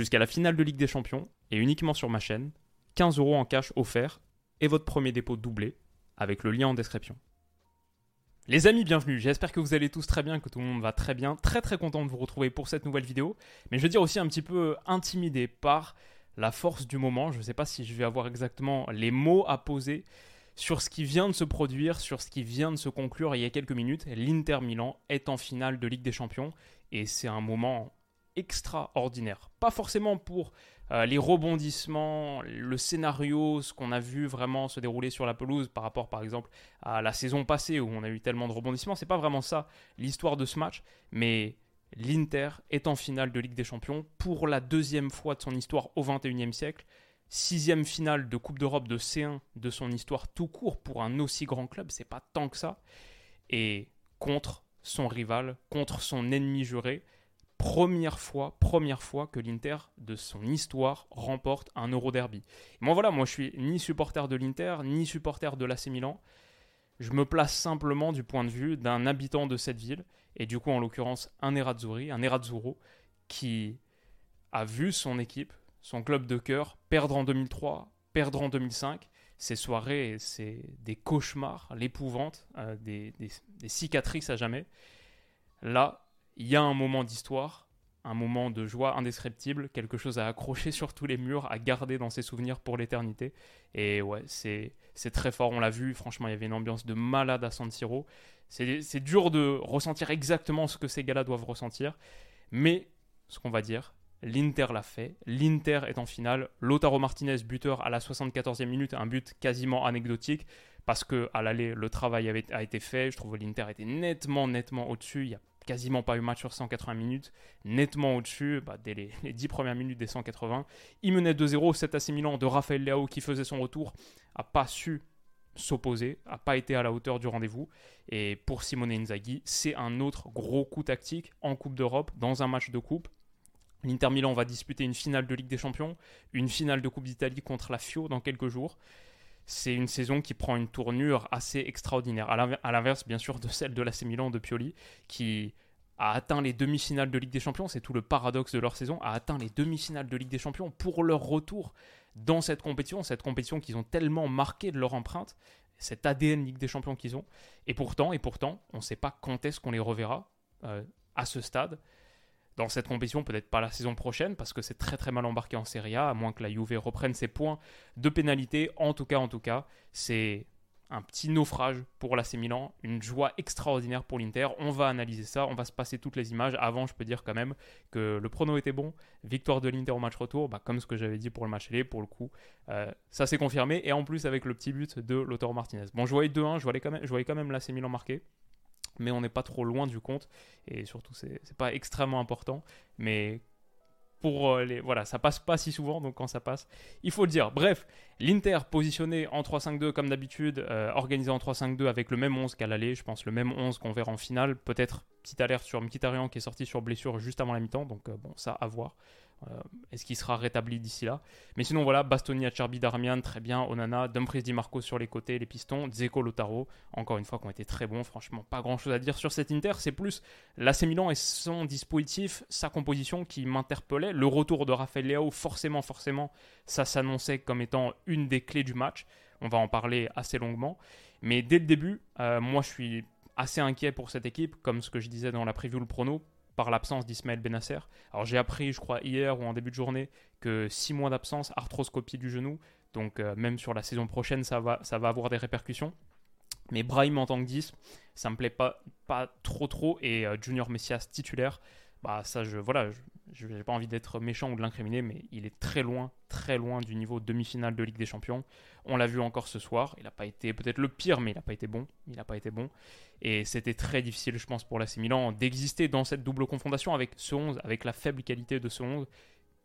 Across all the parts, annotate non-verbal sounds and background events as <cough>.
Jusqu'à la finale de Ligue des Champions, et uniquement sur ma chaîne, 15 euros en cash offert et votre premier dépôt doublé avec le lien en description. Les amis, bienvenue. J'espère que vous allez tous très bien, que tout le monde va très bien. Très très content de vous retrouver pour cette nouvelle vidéo. Mais je veux dire aussi un petit peu intimidé par la force du moment. Je ne sais pas si je vais avoir exactement les mots à poser sur ce qui vient de se produire, sur ce qui vient de se conclure il y a quelques minutes. L'Inter Milan est en finale de Ligue des Champions et c'est un moment extraordinaire. Pas forcément pour euh, les rebondissements, le scénario, ce qu'on a vu vraiment se dérouler sur la pelouse par rapport par exemple à la saison passée où on a eu tellement de rebondissements, c'est pas vraiment ça l'histoire de ce match, mais l'Inter est en finale de Ligue des Champions pour la deuxième fois de son histoire au XXIe siècle, sixième finale de Coupe d'Europe de C1 de son histoire tout court pour un aussi grand club, c'est pas tant que ça, et contre son rival, contre son ennemi juré, première fois, première fois que l'Inter de son histoire remporte un Euro Derby. moi voilà, moi je suis ni supporter de l'Inter ni supporter de l'AC Milan. Je me place simplement du point de vue d'un habitant de cette ville et du coup en l'occurrence un Nerazzurri, un Nerazzurro qui a vu son équipe, son club de cœur perdre en 2003, perdre en 2005. Ces soirées, c'est des cauchemars, l'épouvante, euh, des cicatrices à jamais. Là, il y a un moment d'histoire, un moment de joie indescriptible, quelque chose à accrocher <laughs> sur tous les murs, à garder dans ses souvenirs pour l'éternité. Et ouais, c'est, très fort, on l'a vu, franchement, il y avait une ambiance de malade à San Siro. C'est, dur de ressentir exactement ce que ces gars-là doivent ressentir, mais ce qu'on va dire, L'Inter l'a fait. L'Inter est en finale. Lotaro Martinez, buteur à la 74e minute, un but quasiment anecdotique parce que à l'aller, le travail avait, a été fait. Je trouve que l'Inter était nettement, nettement au-dessus. Il a quasiment pas eu match sur 180 minutes, nettement au-dessus, bah, dès les, 10 premières minutes des 180. Il menait 2-0, 7 AC Milan de Raphaël Leao qui faisait son retour, a pas su s'opposer, a pas été à la hauteur du rendez-vous. Et pour Simone Inzaghi, c'est un autre gros coup tactique en Coupe d'Europe, dans un match de coupe. L'Inter Milan va disputer une finale de Ligue des Champions, une finale de Coupe d'Italie contre la Fio dans quelques jours c'est une saison qui prend une tournure assez extraordinaire, à l'inverse bien sûr de celle de l'AC Milan de Pioli, qui a atteint les demi-finales de Ligue des Champions, c'est tout le paradoxe de leur saison, a atteint les demi-finales de Ligue des Champions pour leur retour dans cette compétition, cette compétition qu'ils ont tellement marqué de leur empreinte, cet ADN Ligue des Champions qu'ils ont, et pourtant, et pourtant, on ne sait pas quand est-ce qu'on les reverra euh, à ce stade dans cette compétition, peut-être pas la saison prochaine, parce que c'est très très mal embarqué en Serie A, à moins que la Juve reprenne ses points de pénalité. En tout cas, en tout cas, c'est un petit naufrage pour l'AC Milan, une joie extraordinaire pour l'Inter. On va analyser ça, on va se passer toutes les images. Avant, je peux dire quand même que le prono était bon. Victoire de l'Inter au match retour, bah, comme ce que j'avais dit pour le match aller, pour le coup, euh, ça s'est confirmé. Et en plus, avec le petit but de Lautaro Martinez. Bon, je voyais 2-1, je voyais quand même, je voyais quand même l'AC Milan marqué mais on n'est pas trop loin du compte. Et surtout, c'est pas extrêmement important. Mais pour euh, les. Voilà, ça passe pas si souvent, donc quand ça passe, il faut le dire. Bref, l'Inter positionné en 3-5-2 comme d'habitude, euh, organisé en 3-5-2 avec le même 11 qu'à l'aller, je pense le même 11 qu'on verra en finale. Peut-être petite alerte sur Mkhitaryan qui est sorti sur blessure juste avant la mi-temps, donc euh, bon, ça à voir. Euh, est-ce qu'il sera rétabli d'ici là? Mais sinon, voilà, Bastoni, Acerbi, Darmian, très bien. Onana, Dumfries, Di Marco sur les côtés, les pistons. Dzeko, Lotaro, encore une fois, qui ont été très bons. Franchement, pas grand chose à dire sur cet Inter. C'est plus l'AC Milan et son dispositif, sa composition qui m'interpellait. Le retour de Rafael Leao, forcément, forcément, ça s'annonçait comme étant une des clés du match. On va en parler assez longuement. Mais dès le début, euh, moi, je suis assez inquiet pour cette équipe, comme ce que je disais dans la preview, le prono, par l'absence d'Ismaël Benasser. Alors j'ai appris, je crois, hier ou en début de journée, que 6 mois d'absence, arthroscopie du genou, donc euh, même sur la saison prochaine, ça va, ça va avoir des répercussions. Mais Brahim en tant que 10, ça me plaît pas, pas trop trop, et euh, Junior Messias titulaire, bah ça, je voilà, je n'ai pas envie d'être méchant ou de l'incriminer, mais il est très loin, très loin du niveau demi-finale de Ligue des Champions. On l'a vu encore ce soir. Il n'a pas été peut-être le pire, mais il n'a pas été bon. Il n'a pas été bon. Et c'était très difficile, je pense, pour l'AC Milan d'exister dans cette double confrontation avec ce 11, avec la faible qualité de ce 11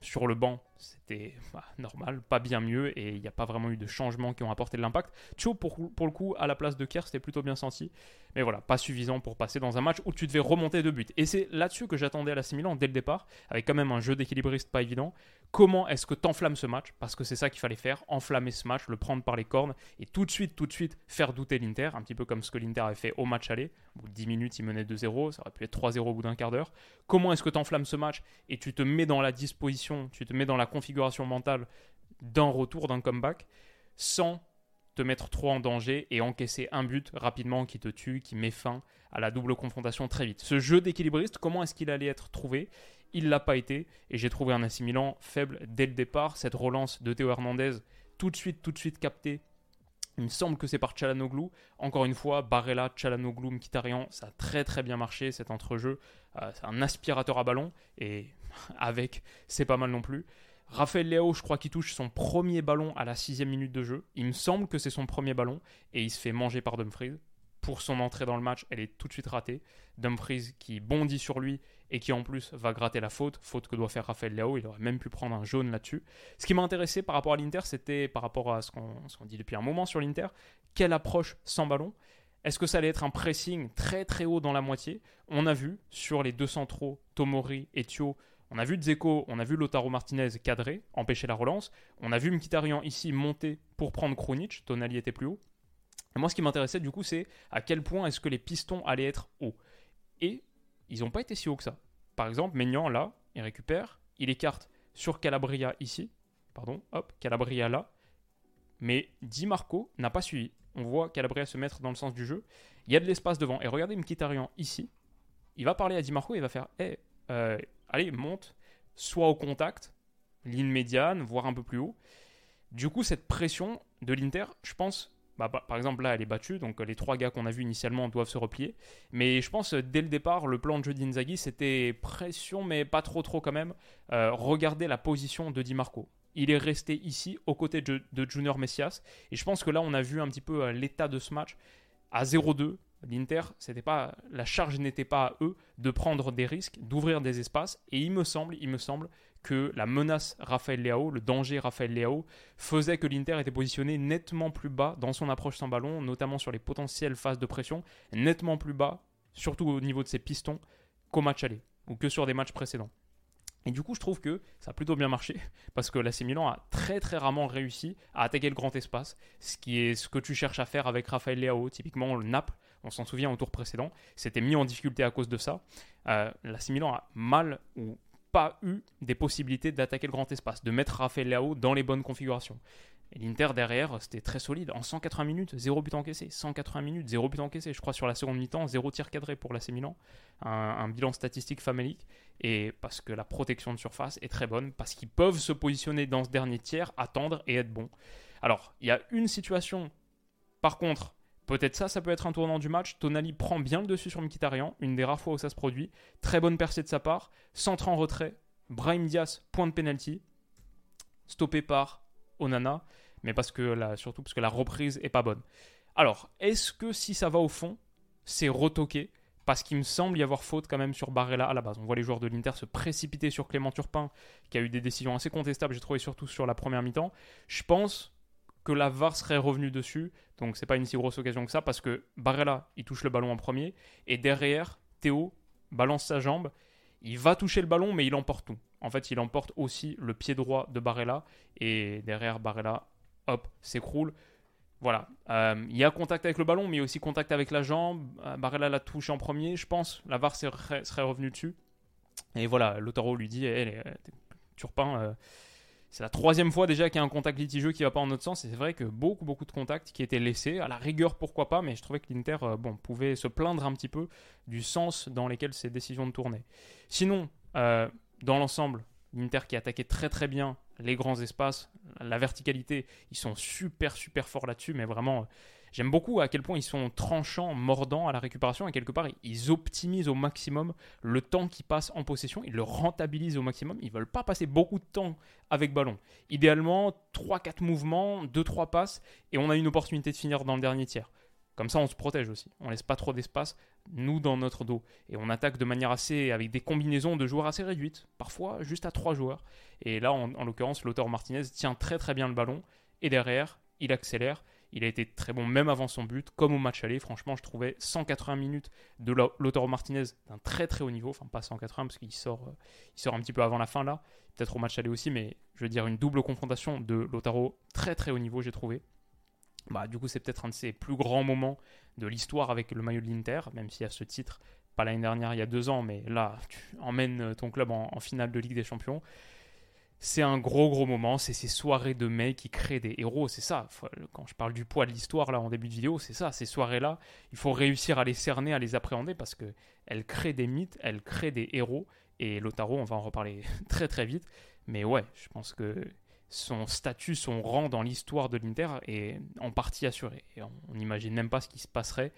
sur le banc, c'était bah, normal, pas bien mieux, et il n'y a pas vraiment eu de changements qui ont apporté de l'impact. Cho, pour, le coup, à la place de Kerr, c'était plutôt bien senti, mais voilà, pas suffisant pour passer dans un match où tu devais remonter de buts. Et c'est là-dessus que j'attendais à la Milan dès le départ, avec quand même un jeu d'équilibriste pas évident. Comment est-ce que tu enflammes ce match Parce que c'est ça qu'il fallait faire, enflammer ce match, le prendre par les cornes, et tout de suite, tout de suite, faire douter l'Inter, un petit peu comme ce que l'Inter avait fait au match aller. Au bout de 10 minutes, il menait 2-0, ça aurait pu être 3-0 au bout d'un quart d'heure. Comment est-ce que tu enflammes ce match et tu te mets dans la disposition, tu te mets dans la configuration mentale d'un retour, d'un comeback, sans te mettre trop en danger et encaisser un but rapidement qui te tue, qui met fin à la double confrontation très vite. Ce jeu d'équilibriste, comment est-ce qu'il allait être trouvé? Il l'a pas été et j'ai trouvé un assimilant faible dès le départ. Cette relance de Théo Hernandez, tout de suite, tout de suite capté. Il me semble que c'est par Chalanoglu. Encore une fois, Barella, Chalanoglu, Mkhitaryan, ça a très très bien marché cet entrejeu. Euh, c'est un aspirateur à ballon et <laughs> avec, c'est pas mal non plus. Raphaël Léo, je crois qu'il touche son premier ballon à la sixième minute de jeu. Il me semble que c'est son premier ballon et il se fait manger par Dumfries. Pour son entrée dans le match, elle est tout de suite ratée. Dumfries qui bondit sur lui et qui en plus va gratter la faute, faute que doit faire Raphaël Léo. Il aurait même pu prendre un jaune là-dessus. Ce qui m'a intéressé par rapport à l'Inter, c'était par rapport à ce qu'on dit depuis un moment sur l'Inter, quelle approche sans ballon. Est-ce que ça allait être un pressing très très haut dans la moitié? On a vu sur les deux centraux, Tomori et Thio, on a vu Dzeko, on a vu Lotaro Martinez cadrer, empêcher la relance. On a vu Mkhitaryan ici monter pour prendre Krunic. Tonali était plus haut. Et moi, ce qui m'intéressait du coup, c'est à quel point est-ce que les pistons allaient être hauts. Et ils n'ont pas été si hauts que ça. Par exemple, Maignan, là, il récupère, il écarte sur Calabria ici. Pardon, hop, Calabria là. Mais Di Marco n'a pas suivi. On voit Calabria se mettre dans le sens du jeu. Il y a de l'espace devant. Et regardez Mkhitaryan ici. Il va parler à Di Marco et il va faire Hé, eh, allez, monte, soit au contact, ligne médiane, voire un peu plus haut. Du coup, cette pression de l'Inter, je pense, bah, bah, par exemple là, elle est battue, donc les trois gars qu'on a vus initialement doivent se replier. Mais je pense, dès le départ, le plan de jeu d'Inzaghi, c'était pression, mais pas trop trop quand même. Euh, regardez la position de Di Marco. Il est resté ici, aux côtés de, de Junior Messias. Et je pense que là, on a vu un petit peu euh, l'état de ce match. À 0-2, L'Inter, c'était pas la charge n'était pas à eux de prendre des risques, d'ouvrir des espaces. Et il me semble, il me semble que la menace Raphaël Leao, le danger Raphaël Leao, faisait que l'Inter était positionné nettement plus bas dans son approche sans ballon, notamment sur les potentielles phases de pression, nettement plus bas, surtout au niveau de ses pistons, qu'au match aller ou que sur des matchs précédents. Et du coup, je trouve que ça a plutôt bien marché <laughs> parce que l'AC Milan a très très rarement réussi à attaquer le grand espace, ce qui est ce que tu cherches à faire avec Raphaël Leao. Typiquement, le Naples, on s'en souvient au tour précédent, s'était mis en difficulté à cause de ça. Euh, a mal ou pas eu des possibilités d'attaquer le grand espace, de mettre Raphaël Leao dans les bonnes configurations. Et l'Inter derrière, c'était très solide. En 180 minutes, 0 but encaissé. 180 minutes, 0 but encaissé. Je crois sur la seconde mi-temps, 0 tir cadré pour l'AC Milan. Un, bilan statistique famélique. Et parce que la protection de surface est très bonne, parce qu'ils peuvent se positionner dans ce dernier tiers, attendre et être bons. Alors, il y a une situation, par contre, Peut-être ça, ça peut être un tournant du match. Tonali prend bien le dessus sur Mkhitaryan, une des rares fois où ça se produit. Très bonne percée de sa part. Centre en retrait. Brahim Diaz, point de penalty. Stoppé par Onana, mais parce que surtout parce que la reprise est pas bonne. Alors, est-ce que si ça va au fond, c'est retoqué? Parce qu'il me semble y avoir faute quand même sur Barella à la base. On voit les joueurs de l'Inter se précipiter sur Clément Turpin, qui a eu des décisions assez contestables, j'ai trouvé surtout sur la première mi-temps. Je pense que la VAR serait revenue dessus, donc c'est pas une si grosse occasion que ça, parce que Barella, il touche le ballon en premier, et derrière, Théo balance sa jambe, il va toucher le ballon, mais il emporte tout. En fait, il emporte aussi le pied droit de Barella, et derrière Barella, hop, s'écroule. Voilà, euh, il y a contact avec le ballon, mais il y a aussi contact avec la jambe. Euh, Barella l'a touché en premier, je pense. La VAR serait, revenue dessus. Et voilà, Lotaro lui dit hey, Turpin, euh, c'est la troisième fois déjà qu'il y a un contact litigieux qui va pas en notre sens. Et c'est vrai que beaucoup, beaucoup de contacts qui étaient laissés. À la rigueur, pourquoi pas, mais je trouvais que l'Inter bon, pouvait se plaindre un petit peu du sens dans lequel ces décisions de tourner. Sinon, dans l'ensemble, l'Inter qui attaquait très très bien les grands espaces, la verticalité, ils sont super super forts là-dessus, mais vraiment J'aime beaucoup à quel point ils sont tranchants, mordants à la récupération et quelque part ils optimisent au maximum le temps qui passe en possession, ils le rentabilisent au maximum, ils veulent pas passer beaucoup de temps avec ballon. Idéalement 3-4 mouvements, 2-3 passes et on a une opportunité de finir dans le dernier tiers. Comme ça, on se protège aussi. On laisse pas trop d'espace, nous, dans notre dos. Et on attaque de manière assez. avec des combinaisons de joueurs assez réduites. Parfois, juste à 3 joueurs. Et là, en, en l'occurrence, l'auteur Martinez tient très très bien le ballon. Et derrière, il accélère. Il a été très bon même avant son but, comme au match aller. Franchement, je trouvais 180 minutes de Lautaro Martinez d'un très très haut niveau. Enfin, pas 180 parce qu'il sort, euh, sort un petit peu avant la fin là. Peut-être au match aller aussi, mais je veux dire une double confrontation de Lautaro très très haut niveau, j'ai trouvé. Bah, du coup, c'est peut-être un de ses plus grands moments de l'histoire avec le maillot de l'Inter, même y a ce titre, pas l'année dernière, il y a deux ans, mais là, tu emmènes ton club en finale de Ligue des Champions c'est un gros gros moment, c'est ces soirées de mai qui créent des héros, c'est ça. Quand je parle du poids de l'histoire là en début de vidéo, c'est ça. Ces soirées-là, il faut réussir à les cerner, à les appréhender parce que elles créent des mythes, elles créent des héros. Et Lotaro, on va en reparler <laughs> très très vite. Mais ouais, je pense que son statut, son rang dans l'histoire de l'Inter est en partie assuré. On n'imagine même pas ce qui se passerait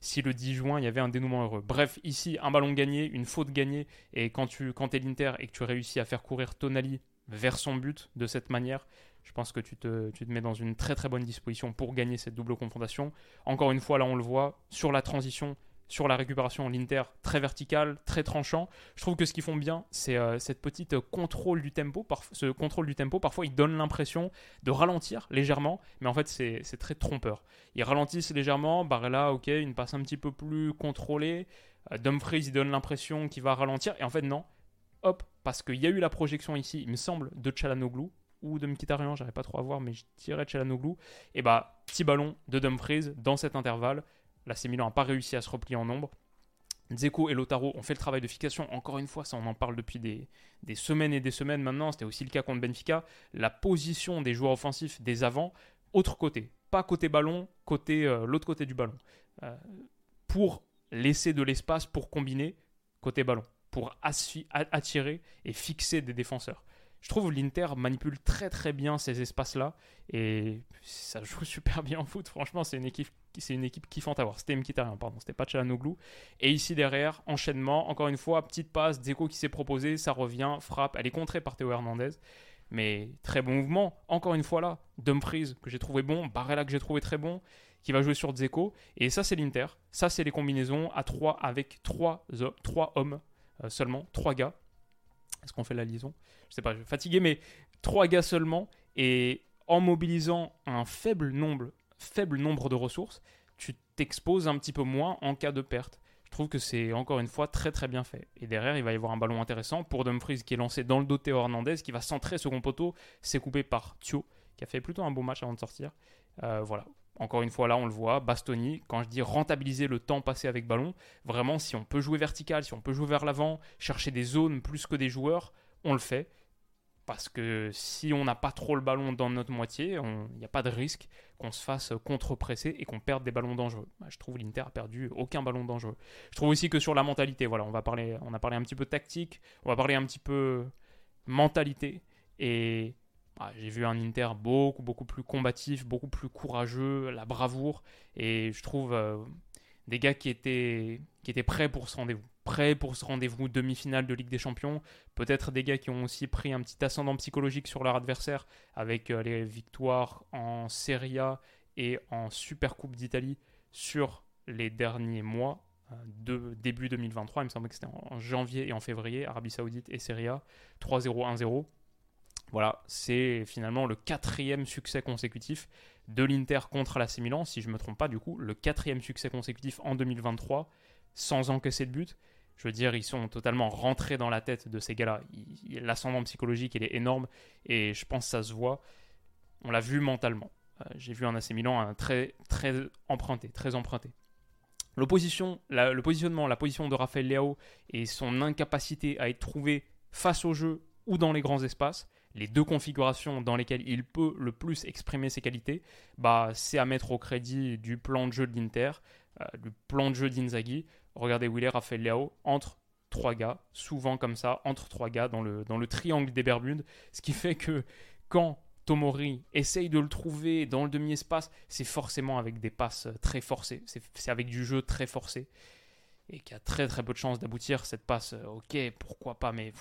si le 10 juin il y avait un dénouement heureux. Bref, ici, un ballon gagné, une faute gagnée, et quand tu quand es l'Inter et que tu réussis à faire courir Tonali vers son but de cette manière, je pense que tu te, tu te, mets dans une très très bonne disposition pour gagner cette double confrontation. Encore une fois, là on le voit, sur la transition, sur la récupération, l'Inter très vertical, très tranchant. Je trouve que ce qu'ils font bien, c'est euh, cette petite contrôle du tempo. ce contrôle du tempo, parfois, il donne l'impression de ralentir légèrement, mais en fait, c'est très trompeur. Ils ralentissent légèrement, Barella, ok, une passe un petit peu plus contrôlée. Euh, Dumfries, il donne l'impression qu'il va ralentir, et en fait, non hop, parce qu'il y a eu la projection ici, il me semble, de Chalanoglu ou de Mkhitaryan, j'arrive pas trop à voir, mais je dirais Chalanoglu. Et bah, petit ballon de Dumfries dans cet intervalle. C'est Milan n'a pas réussi à se replier en nombre. Zeko et Lotaro ont fait le travail de fixation. Encore une fois, ça on en parle depuis des, semaines et des semaines maintenant. C'était aussi le cas contre Benfica. La position des joueurs offensifs des avants, autre côté. Pas côté ballon, côté euh, l'autre côté du ballon. Euh, pour laisser de l'espace pour combiner côté ballon pour attirer et fixer des défenseurs. Je trouve l'Inter manipule très très bien ces espaces-là et ça joue <laughs> super bien en foot. Franchement, c'est une équipe, c'est une équipe kiffante à voir. C'était Mkhitaryan, pardon, c'était pas Chalanoglu. Et ici derrière, enchaînement, encore une fois, petite passe, Zeko qui s'est proposé, ça revient, frappe, elle est contrée par Théo Hernandez. Mais très bon mouvement, encore une fois là, Dumfries que j'ai trouvé bon, Barella que j'ai trouvé très bon, qui va jouer sur Zeko. Et ça c'est l'Inter, ça c'est les combinaisons à 3 avec 3, 3 hommes euh, seulement, trois gars. Est-ce qu'on fait la liaison? Je sais pas, je suis fatigué, mais trois gars seulement. Et en mobilisant un faible nombre, de ressources, tu t'exposes un petit peu moins en cas de perte. Je trouve que c'est encore une fois très très bien fait. Et derrière, il va y avoir un ballon intéressant pour Dumfries qui est lancé dans le dos de Hernandez, qui va centrer second poteau. C'est coupé par Thio, qui a fait plutôt un beau match avant de sortir. Euh, voilà, encore une fois, là, on le voit, Bastoni, quand je dis rentabiliser le temps passé avec ballon, vraiment, si on peut jouer vertical, si on peut jouer vers l'avant, chercher des zones plus que des joueurs, on le fait. Parce que si on n'a pas trop le ballon dans notre moitié, il n'y a pas de risque qu'on se fasse contre-presser et qu'on perde des ballons dangereux. Bah, je trouve l'Inter a perdu aucun ballon dangereux. Je trouve aussi que sur la mentalité, voilà, on, va parler, on a parlé un petit peu tactique, on va parler un petit peu mentalité. Et ah, j'ai vu un Inter beaucoup, beaucoup plus combatif, beaucoup plus courageux, la bravoure. Et je trouve euh, des gars qui étaient, qui étaient prêts pour ce rendez-vous. Prêts pour ce rendez-vous demi-finale de Ligue des Champions. Peut-être des gars qui ont aussi pris un petit ascendant psychologique sur leur adversaire avec euh, les victoires en Serie A et en Super Coupe d'Italie sur les derniers mois euh, de début 2023. Il me semble que c'était en janvier et en février, Arabie Saoudite et Serie A. 3-0, 1-0. C'est finalement le quatrième succès consécutif de l'Inter contre l'AC Milan, si je ne me trompe pas, du coup, le quatrième succès consécutif en 2023, sans encaisser de but. Je veux dire, ils sont totalement rentrés dans la tête de ces gars-là. L'ascendant psychologique, il est énorme, et je pense que ça se voit. On l'a vu mentalement. Euh, j'ai vu un AC Milan très, très emprunté, très emprunté. L'opposition, le positionnement, la position de Rafael Leao et son incapacité à être trouvé face au jeu ou dans les grands espaces, les deux configurations dans lesquelles il peut le plus exprimer ses qualités, bah, c'est à mettre au crédit du plan de jeu de l'Inter, euh, du plan de jeu d'Inzaghi. Regardez Willer a fait Léo entre trois gars, souvent comme ça, entre trois gars dans le, dans le triangle des Bermudes, ce qui fait que quand Tomori essaye de le trouver dans le demi-espace, c'est forcément avec des passes très forcées. C'est avec du jeu très forcé. Et qui a très très peu de chances d'aboutir. Cette passe, euh, ok, pourquoi pas, mais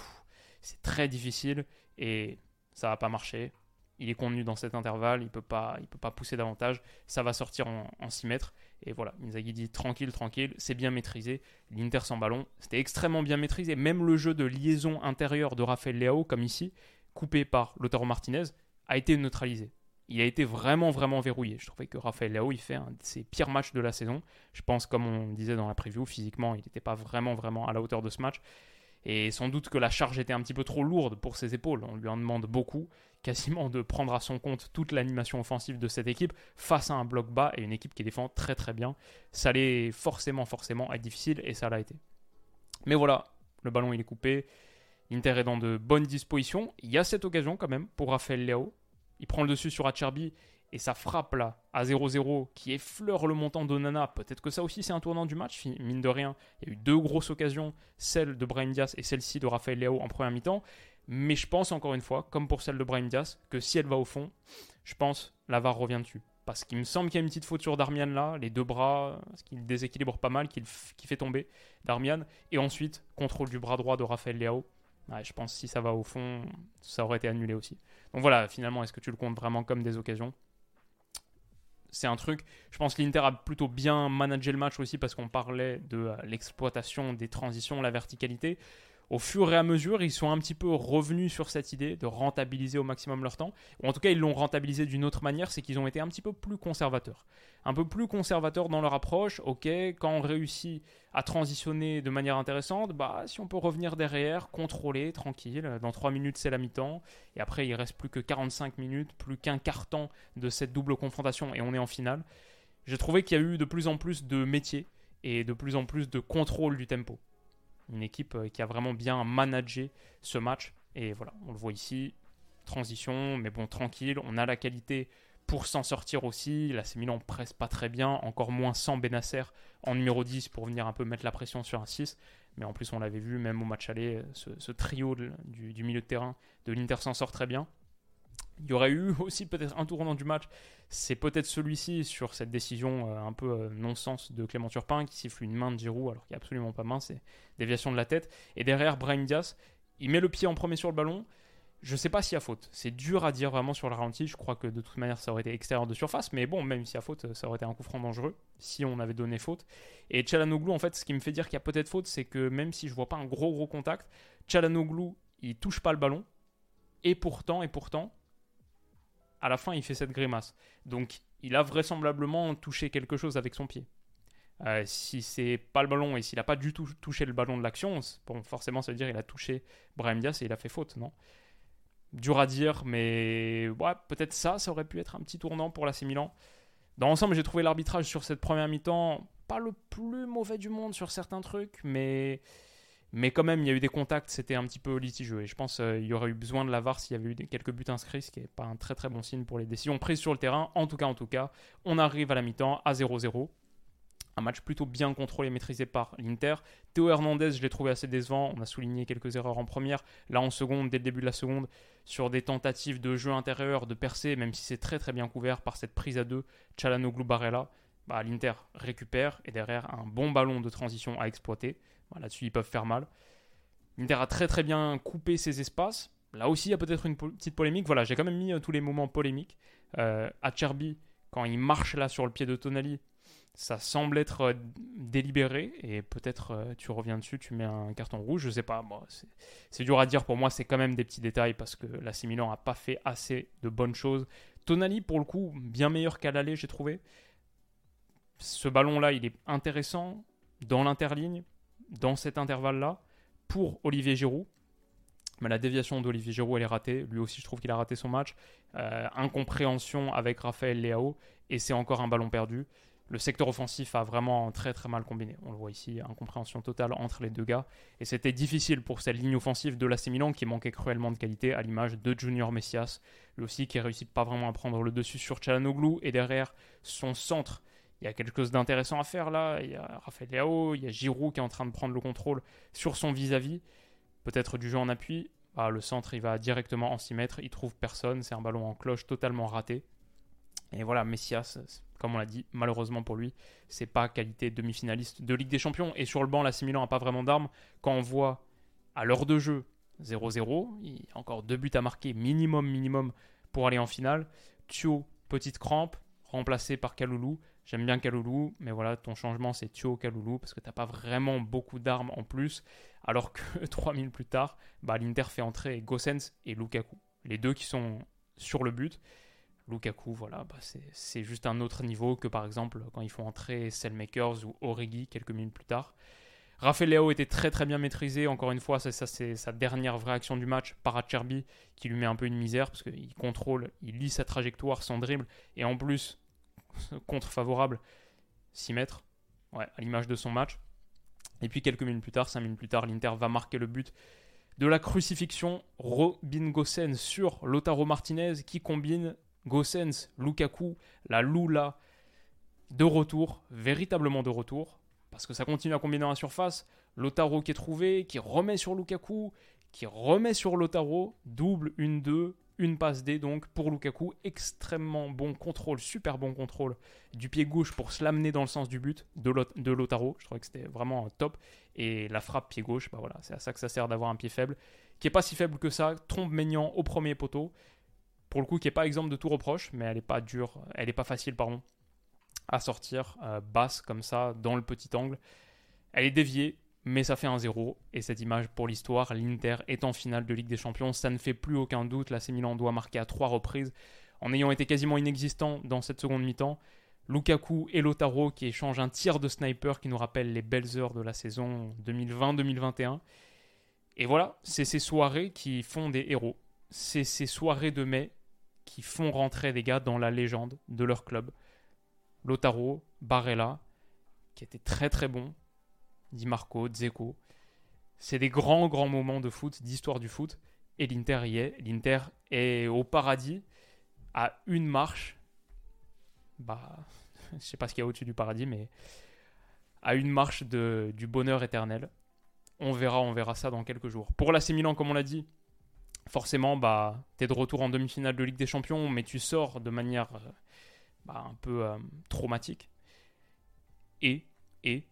c'est très difficile. Et ça va pas marcher. Il est contenu dans cet intervalle, il peut pas, il peut pas pousser davantage. Ça va sortir en, en 6 mètres. Et voilà, Inzaghi dit tranquille, tranquille, c'est bien maîtrisé. L'Inter sans ballon, c'était extrêmement bien maîtrisé. Même le jeu de liaison intérieure de Rafael Leao, comme ici, coupé par Lautaro Martinez, a été neutralisé. Il a été vraiment, vraiment verrouillé. Je trouvais que Rafael Leao, il fait un de ses pires matchs de la saison. Je pense, comme on disait dans la preview, physiquement, il n'était pas vraiment, vraiment à la hauteur de ce match. Et sans doute que la charge était un petit peu trop lourde pour ses épaules. On lui en demande beaucoup, <laughs> quasiment de prendre à son compte toute l'animation offensive de cette équipe face à un bloc bas et une équipe qui défend très très bien. Ça allait forcément, forcément être difficile et ça l'a été. Mais voilà, le ballon il est coupé. Inter est dans de bonnes dispositions. Il y a cette occasion quand même pour Raphaël Léo. Il prend le dessus sur Acerbi et ça frappe là à 0-0 qui effleure le montant d'Onana. Peut-être que ça aussi c'est un tournant du match, mine de rien. Il y a eu deux grosses occasions, celle de Brahim Diaz et celle-ci de Raphaël Léo en première mi-temps. Mais je pense encore une fois, comme pour celle de Brahim Diaz, que si elle va au fond, je pense la VAR revient dessus. Parce qu'il me semble qu'il y a une petite faute sur Darmian là, les deux bras, ce qui déséquilibre pas mal, qui, fait tomber Darmian. Et ensuite, contrôle du bras droit de Raphaël Léo. je pense que si ça va au fond, ça aurait été annulé aussi. Donc voilà, finalement, est-ce que tu le comptes vraiment comme des occasions? C'est un truc. Je pense que l'Inter a plutôt bien managé le match aussi parce qu'on parlait de euh, l'exploitation des transitions, la verticalité au fur et à mesure, ils sont un petit peu revenus sur cette idée de rentabiliser au maximum leur temps. Ou en tout cas, ils l'ont rentabilisé d'une autre manière, c'est qu'ils ont été un petit peu plus conservateurs. Un peu plus conservateurs dans leur approche. Ok, quand on réussit à transitionner de manière intéressante, bah si on peut revenir derrière, contrôler, tranquille. Dans 3 minutes, c'est la mi-temps. Et après, il reste plus que 45 minutes, plus qu'un quart temps de cette double confrontation et on est en finale. J'ai trouvé qu'il y a eu de plus en plus de métiers et de plus en plus de contrôle du tempo. Une équipe euh, qui a vraiment bien managé ce match. Et voilà, on le voit ici. Transition, mais bon, tranquille. On a la qualité pour s'en sortir aussi. Là, c'est Milan presse pas très bien. Encore moins sans Benasser en numéro 10 pour venir un peu mettre la pression sur un 6. Mais en plus, on l'avait vu, même au match aller, ce, trio du, du, milieu de terrain de l'Inter s'en sort très bien. Il y aurait eu <laughs> aussi peut-être un tournant du match. C'est peut-être celui-ci sur cette décision euh, un peu euh, non-sens de Clément Turpin qui siffle une main de Giroud alors qu'il n'y a absolument pas main, c'est déviation de la tête. Et derrière, Brahim Diaz, il met le pied en premier sur le ballon. Je ne sais pas s'il y a faute. C'est dur à dire vraiment sur le ralenti. Je crois que de toute manière, ça aurait été extérieur de surface. Mais bon, même s'il y a faute, ça aurait été un coup franc dangereux si on avait donné faute. Et Chalanoglu, en fait, ce qui me fait dire qu'il y a peut-être faute, c'est que même si je vois pas un gros gros contact, Chalanoglu, il touche pas le ballon. Et pourtant, et pourtant, à la fin, il fait cette grimace. Donc, il a vraisemblablement touché quelque chose avec son pied. Euh, si c'est pas le ballon et s'il n'a pas du tout touché le ballon de l'action, bon, forcément, ça veut dire qu'il a touché Brahim Diaz et il a fait faute, non? Dur à dire, mais peut-être ça, ça aurait pu être un petit tournant pour l'AC Milan. Dans l'ensemble, j'ai trouvé l'arbitrage sur cette première mi-temps pas le plus mauvais du monde sur certains trucs, mais mais quand même, il y a eu des contacts, c'était un petit peu litigieux. Et je pense qu'il euh, y aurait eu besoin de la VAR s'il y avait eu quelques buts inscrits, ce qui n'est pas un très très bon signe pour les décisions prises sur le terrain. En tout cas, en tout cas, on arrive à la mi-temps à 0-0. Un match plutôt bien contrôlé maîtrisé par l'Inter. Théo Hernandez, je l'ai trouvé assez décevant. On a souligné quelques erreurs en première. Là, en seconde, dès le début de la seconde, sur des tentatives de jeu intérieur, de percer, même si c'est très très bien couvert par cette prise à deux, Chalanoglu Barella. Bah, L'Inter récupère et derrière un bon ballon de transition à exploiter. Là-dessus, ils peuvent faire mal. L'Inter a très très bien coupé ses espaces. Là aussi, il y a peut-être une petite polémique. Voilà, j'ai quand même mis euh, tous les moments polémiques. Euh, Acerbi, quand il marche là sur le pied de Tonali, ça semble être euh, délibéré. Et peut-être euh, tu reviens dessus, tu mets un carton rouge. Je sais pas. Moi, c'est dur à dire pour moi. C'est quand même des petits détails parce que la Milan n'a pas fait assez de bonnes choses. Tonali, pour le coup, bien meilleur qu'à l'aller, j'ai trouvé. Ce ballon-là, il est intéressant dans l'interligne dans cet intervalle-là pour Olivier Giroud. Mais la déviation d'Olivier Giroud, elle est ratée. Lui aussi, je trouve qu'il a raté son match. Euh, incompréhension avec Raphaël Leao. Et c'est encore un ballon perdu. Le secteur offensif a vraiment très très mal combiné. On le voit ici, incompréhension totale entre les deux gars. Et c'était difficile pour cette ligne offensive de l'AC Milan qui manquait cruellement de qualité, à l'image de Junior Messias. Lui aussi qui réussit pas vraiment à prendre le dessus sur Chalanoglu. Et derrière, son centre il y a quelque chose d'intéressant à faire là. Il y a Raphaël Leao, il y a Giroud qui est en train de prendre le contrôle sur son vis-à-vis. Peut-être du jeu en appui. bah, le centre, il va directement en 6 mètres, il trouve personne, c'est un ballon en cloche totalement raté. Et voilà, Messias, comme on l'a dit, malheureusement pour lui, c'est pas qualité demi-finaliste de Ligue des Champions. Et sur le banc, la Milan n'a pas vraiment d'armes. Quand on voit à l'heure de jeu 0-0, il y a encore deux buts à marquer, minimum, minimum, pour aller en finale. Thio, petite crampe, remplacé par Kaloulou. J'aime bien Kaloulou, mais voilà, ton changement c'est Thio Kaloulou parce que t'as pas vraiment beaucoup d'armes en plus. Alors que <laughs> 3000 plus tard, bah, l'Inter fait entrer Gossens et Lukaku. Les deux qui sont sur le but. Lukaku, voilà, bah, c'est juste un autre niveau que par exemple quand ils font entrer Selmakers ou Origi quelques minutes plus tard. Raphaël Léo était très très bien maîtrisé. Encore une fois, ça, c'est sa dernière vraie action du match par qui lui met un peu une misère parce qu'il contrôle, il lit sa trajectoire, son dribble et en plus <laughs> contre-favorable, 6 mètres, à l'image de son match. Et puis quelques minutes plus tard, 5 minutes plus tard, l'Inter va marquer le but de la crucifixion. Robin Gossens sur Lotaro Martinez qui combine Gossens, Lukaku, la Lula de retour, véritablement de retour, parce que ça continue à combiner la surface. Lotaro qui est trouvé, qui remet sur Lukaku, qui remet sur Lotaro, double, une, deux, une passe D donc pour Lukaku. Extrêmement bon contrôle, super bon contrôle du pied gauche pour se l'amener dans le sens du but de Lotaro. Je trouvais que c'était vraiment top. Et la frappe pied gauche, bah voilà, c'est à ça que ça sert d'avoir un pied faible, qui est pas si faible que ça. Trompe Maignan au premier poteau. Pour le coup, qui est pas exemple de tout reproche, mais elle est pas dure, elle est pas facile, pardon, à sortir euh, basse comme ça dans le petit angle. Elle est déviée, mais ça fait un 0. Et cette image pour l'histoire, l'Inter est en finale de Ligue des Champions. Ça ne fait plus aucun doute. La Milan doit marquer à trois reprises en ayant été quasiment inexistant dans cette seconde mi-temps. Lukaku et Lotaro qui échangent un tir de sniper qui nous rappelle les belles heures de la saison 2020-2021. Et voilà, c'est ces soirées qui font des héros. C'est ces soirées de mai qui font rentrer des gars dans la légende de leur club. Lotaro, Barella, qui était très très bon, Di Marco, Dzeko. C'est des grands, grands moments de foot, d'histoire du foot. Et l'Inter y est. L'Inter est au paradis, à une marche. Bah, <laughs> je sais pas ce qu'il y a au-dessus du paradis, mais à une marche de, du bonheur éternel. On verra, on verra ça dans quelques jours. Pour l'AC Milan, comme on l'a dit, forcément, bah, tu es de retour en demi-finale de Ligue des Champions, mais tu sors de manière bah, un peu euh, traumatique. Et, et,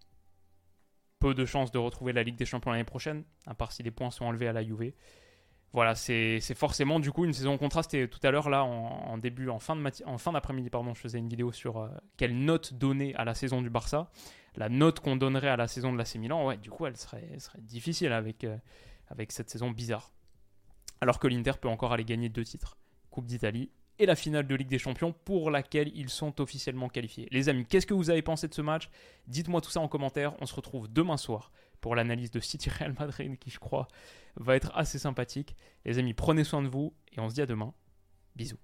peu de chances de retrouver la Ligue des Champions l'année prochaine, à part si les points sont enlevés à la Juve. Voilà, c'est forcément du coup une saison contrastée. Tout à l'heure, là, en, début, en fin d'après-midi, pardon, je faisais une vidéo sur euh, quelle note donner à la saison du Barça. La note qu'on donnerait à la saison de l'AC Milan, ouais, du coup, elle serait, serait difficile avec, euh, avec cette saison bizarre. Alors que l'Inter peut encore aller gagner deux titres Coupe d'Italie et la finale de Ligue des Champions pour laquelle ils sont officiellement qualifiés. Les amis, qu'est-ce que vous avez pensé de ce match? Dites-moi tout ça en commentaire. On se retrouve demain soir pour l'analyse de City Real Madrid qui je crois va être assez sympathique. Les amis, prenez soin de vous et on se dit à demain. Bisous.